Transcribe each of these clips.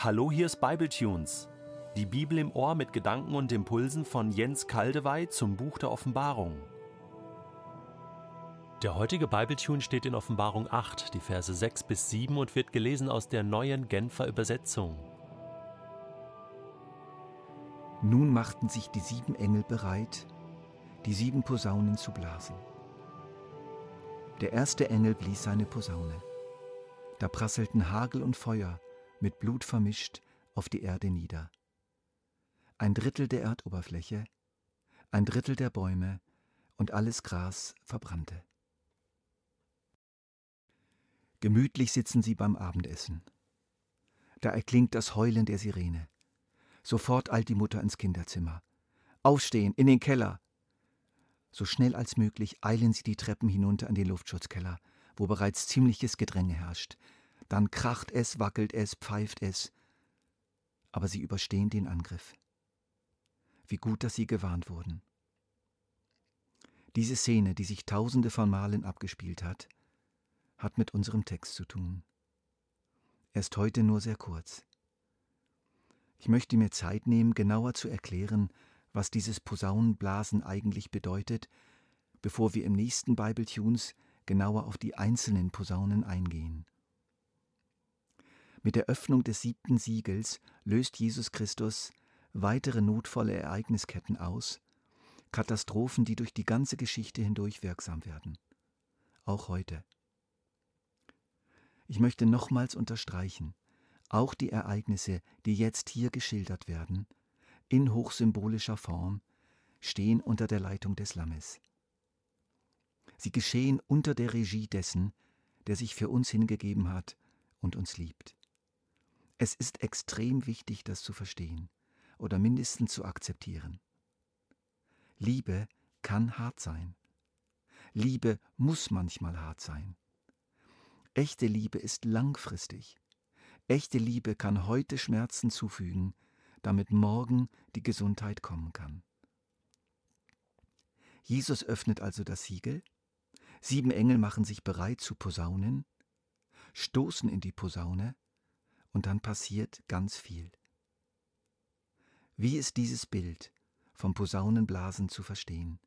Hallo, hier ist Bibletunes. Die Bibel im Ohr mit Gedanken und Impulsen von Jens Kaldewey zum Buch der Offenbarung. Der heutige Bibletune steht in Offenbarung 8, die Verse 6 bis 7 und wird gelesen aus der neuen Genfer Übersetzung. Nun machten sich die sieben Engel bereit, die sieben Posaunen zu blasen. Der erste Engel blies seine Posaune. Da prasselten Hagel und Feuer, mit Blut vermischt, auf die Erde nieder. Ein Drittel der Erdoberfläche, ein Drittel der Bäume und alles Gras verbrannte. Gemütlich sitzen sie beim Abendessen. Da erklingt das Heulen der Sirene. Sofort eilt die Mutter ins Kinderzimmer. Aufstehen, in den Keller. So schnell als möglich eilen sie die Treppen hinunter in den Luftschutzkeller, wo bereits ziemliches Gedränge herrscht. Dann kracht es, wackelt es, pfeift es. Aber sie überstehen den Angriff. Wie gut, dass sie gewarnt wurden. Diese Szene, die sich tausende von Malen abgespielt hat, hat mit unserem Text zu tun. Er ist heute nur sehr kurz. Ich möchte mir Zeit nehmen, genauer zu erklären, was dieses Posaunenblasen eigentlich bedeutet, bevor wir im nächsten Bible Tunes genauer auf die einzelnen Posaunen eingehen. Mit der Öffnung des siebten Siegels löst Jesus Christus weitere notvolle Ereignisketten aus, Katastrophen, die durch die ganze Geschichte hindurch wirksam werden. Auch heute. Ich möchte nochmals unterstreichen, auch die Ereignisse, die jetzt hier geschildert werden, in hochsymbolischer Form, stehen unter der Leitung des Lammes. Sie geschehen unter der Regie dessen, der sich für uns hingegeben hat und uns liebt. Es ist extrem wichtig, das zu verstehen oder mindestens zu akzeptieren. Liebe kann hart sein. Liebe muss manchmal hart sein. Echte Liebe ist langfristig. Echte Liebe kann heute Schmerzen zufügen, damit morgen die Gesundheit kommen kann. Jesus öffnet also das Siegel, sieben Engel machen sich bereit zu posaunen, stoßen in die Posaune, und dann passiert ganz viel. Wie ist dieses Bild vom Posaunenblasen zu verstehen?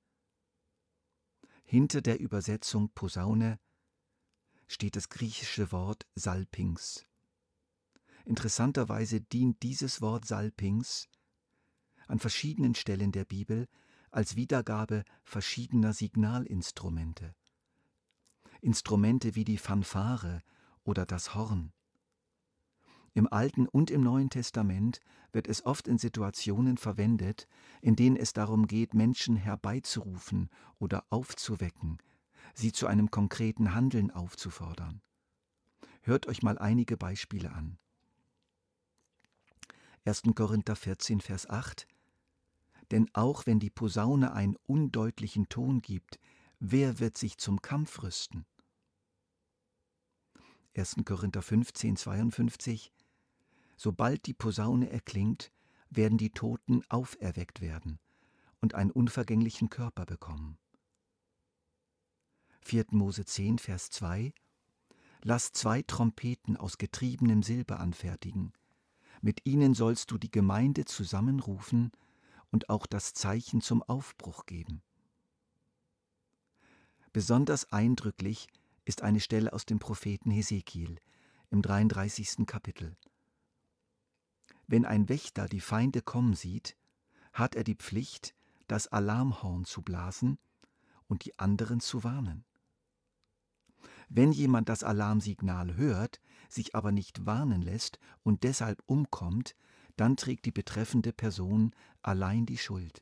Hinter der Übersetzung Posaune steht das griechische Wort Salpings. Interessanterweise dient dieses Wort Salpings an verschiedenen Stellen der Bibel als Wiedergabe verschiedener Signalinstrumente. Instrumente wie die Fanfare oder das Horn. Im Alten und im Neuen Testament wird es oft in Situationen verwendet, in denen es darum geht, Menschen herbeizurufen oder aufzuwecken, sie zu einem konkreten Handeln aufzufordern. Hört euch mal einige Beispiele an. 1. Korinther 14, Vers 8 Denn auch wenn die Posaune einen undeutlichen Ton gibt, wer wird sich zum Kampf rüsten? 1. Korinther 15, 52 Sobald die Posaune erklingt, werden die Toten auferweckt werden und einen unvergänglichen Körper bekommen. 4. Mose 10, Vers 2 Lass zwei Trompeten aus getriebenem Silber anfertigen. Mit ihnen sollst du die Gemeinde zusammenrufen und auch das Zeichen zum Aufbruch geben. Besonders eindrücklich ist eine Stelle aus dem Propheten Hesekiel im 33. Kapitel. Wenn ein Wächter die Feinde kommen sieht, hat er die Pflicht, das Alarmhorn zu blasen und die anderen zu warnen. Wenn jemand das Alarmsignal hört, sich aber nicht warnen lässt und deshalb umkommt, dann trägt die betreffende Person allein die Schuld.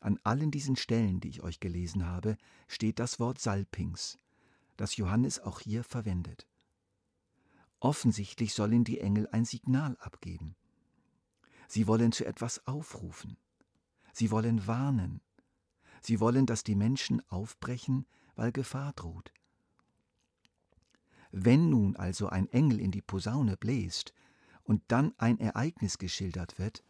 An allen diesen Stellen, die ich euch gelesen habe, steht das Wort Salpings, das Johannes auch hier verwendet. Offensichtlich sollen die Engel ein Signal abgeben. Sie wollen zu etwas aufrufen. Sie wollen warnen. Sie wollen, dass die Menschen aufbrechen, weil Gefahr droht. Wenn nun also ein Engel in die Posaune bläst und dann ein Ereignis geschildert wird,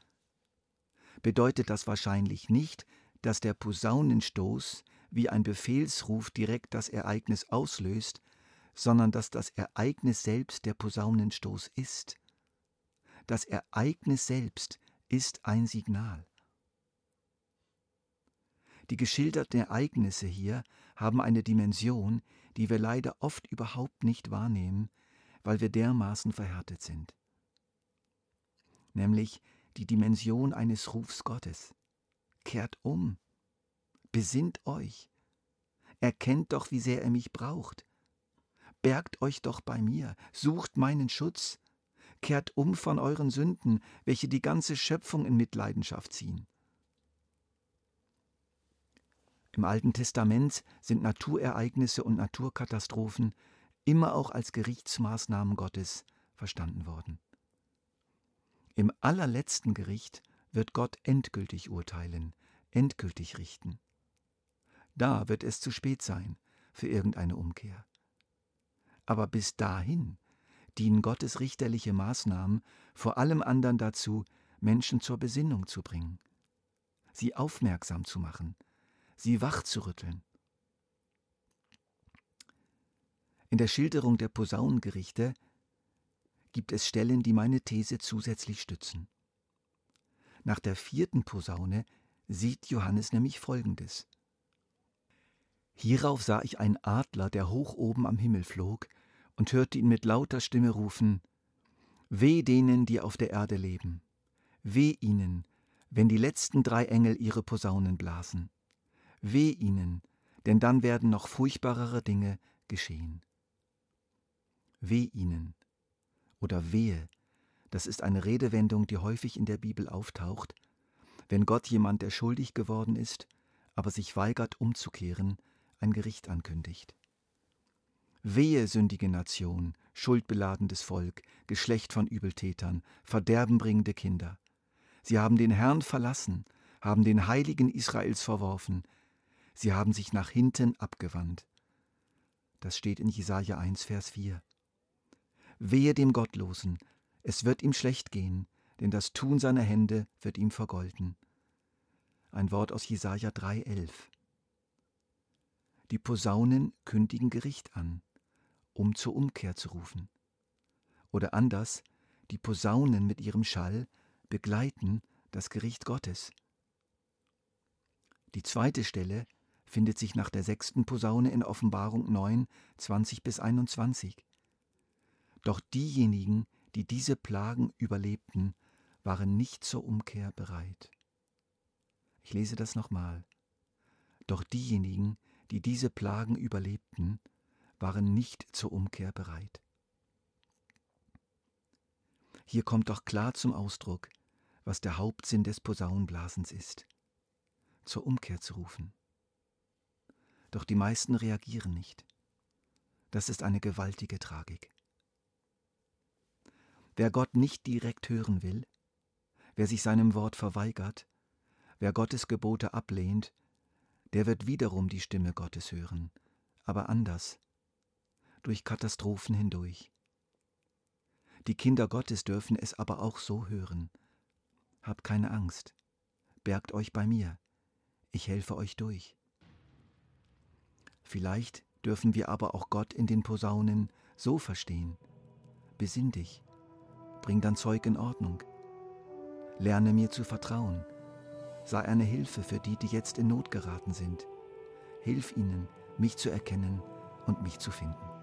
bedeutet das wahrscheinlich nicht, dass der Posaunenstoß wie ein Befehlsruf direkt das Ereignis auslöst, sondern dass das Ereignis selbst der Posaunenstoß ist. Das Ereignis selbst ist ein Signal. Die geschilderten Ereignisse hier haben eine Dimension, die wir leider oft überhaupt nicht wahrnehmen, weil wir dermaßen verhärtet sind. Nämlich die Dimension eines Rufs Gottes. Kehrt um, besinnt euch, erkennt doch, wie sehr er mich braucht. Bergt euch doch bei mir, sucht meinen Schutz, kehrt um von euren Sünden, welche die ganze Schöpfung in Mitleidenschaft ziehen. Im Alten Testament sind Naturereignisse und Naturkatastrophen immer auch als Gerichtsmaßnahmen Gottes verstanden worden. Im allerletzten Gericht wird Gott endgültig urteilen, endgültig richten. Da wird es zu spät sein für irgendeine Umkehr. Aber bis dahin dienen Gottes richterliche Maßnahmen vor allem anderen dazu, Menschen zur Besinnung zu bringen, sie aufmerksam zu machen, sie wachzurütteln. In der Schilderung der Posaunengerichte gibt es Stellen, die meine These zusätzlich stützen. Nach der vierten Posaune sieht Johannes nämlich Folgendes. Hierauf sah ich einen Adler, der hoch oben am Himmel flog, und hörte ihn mit lauter Stimme rufen Weh denen, die auf der Erde leben, weh ihnen, wenn die letzten drei Engel ihre Posaunen blasen. Weh ihnen, denn dann werden noch furchtbarere Dinge geschehen. Weh ihnen oder wehe, das ist eine Redewendung, die häufig in der Bibel auftaucht, wenn Gott jemand, der schuldig geworden ist, aber sich weigert umzukehren, ein Gericht ankündigt. Wehe, sündige Nation, schuldbeladendes Volk, Geschlecht von Übeltätern, verderbenbringende Kinder. Sie haben den Herrn verlassen, haben den Heiligen Israels verworfen, Sie haben sich nach hinten abgewandt. Das steht in Jesaja 1, Vers 4. Wehe dem Gottlosen, es wird ihm schlecht gehen, denn das Tun seiner Hände wird ihm vergolten. Ein Wort aus Jesaja 3, 11. Die Posaunen kündigen Gericht an, um zur Umkehr zu rufen. Oder anders, die Posaunen mit ihrem Schall begleiten das Gericht Gottes. Die zweite Stelle findet sich nach der sechsten Posaune in Offenbarung 9, 20 bis 21. Doch diejenigen, die diese Plagen überlebten, waren nicht zur Umkehr bereit. Ich lese das nochmal. Doch diejenigen, die diese Plagen überlebten, waren nicht zur Umkehr bereit. Hier kommt doch klar zum Ausdruck, was der Hauptsinn des Posaunenblasens ist, zur Umkehr zu rufen. Doch die meisten reagieren nicht. Das ist eine gewaltige Tragik. Wer Gott nicht direkt hören will, wer sich seinem Wort verweigert, wer Gottes Gebote ablehnt, der wird wiederum die Stimme Gottes hören, aber anders, durch Katastrophen hindurch. Die Kinder Gottes dürfen es aber auch so hören. Habt keine Angst, bergt euch bei mir, ich helfe euch durch. Vielleicht dürfen wir aber auch Gott in den Posaunen so verstehen. Besinn dich, bring dein Zeug in Ordnung. Lerne mir zu vertrauen. Sei eine Hilfe für die, die jetzt in Not geraten sind. Hilf ihnen, mich zu erkennen und mich zu finden.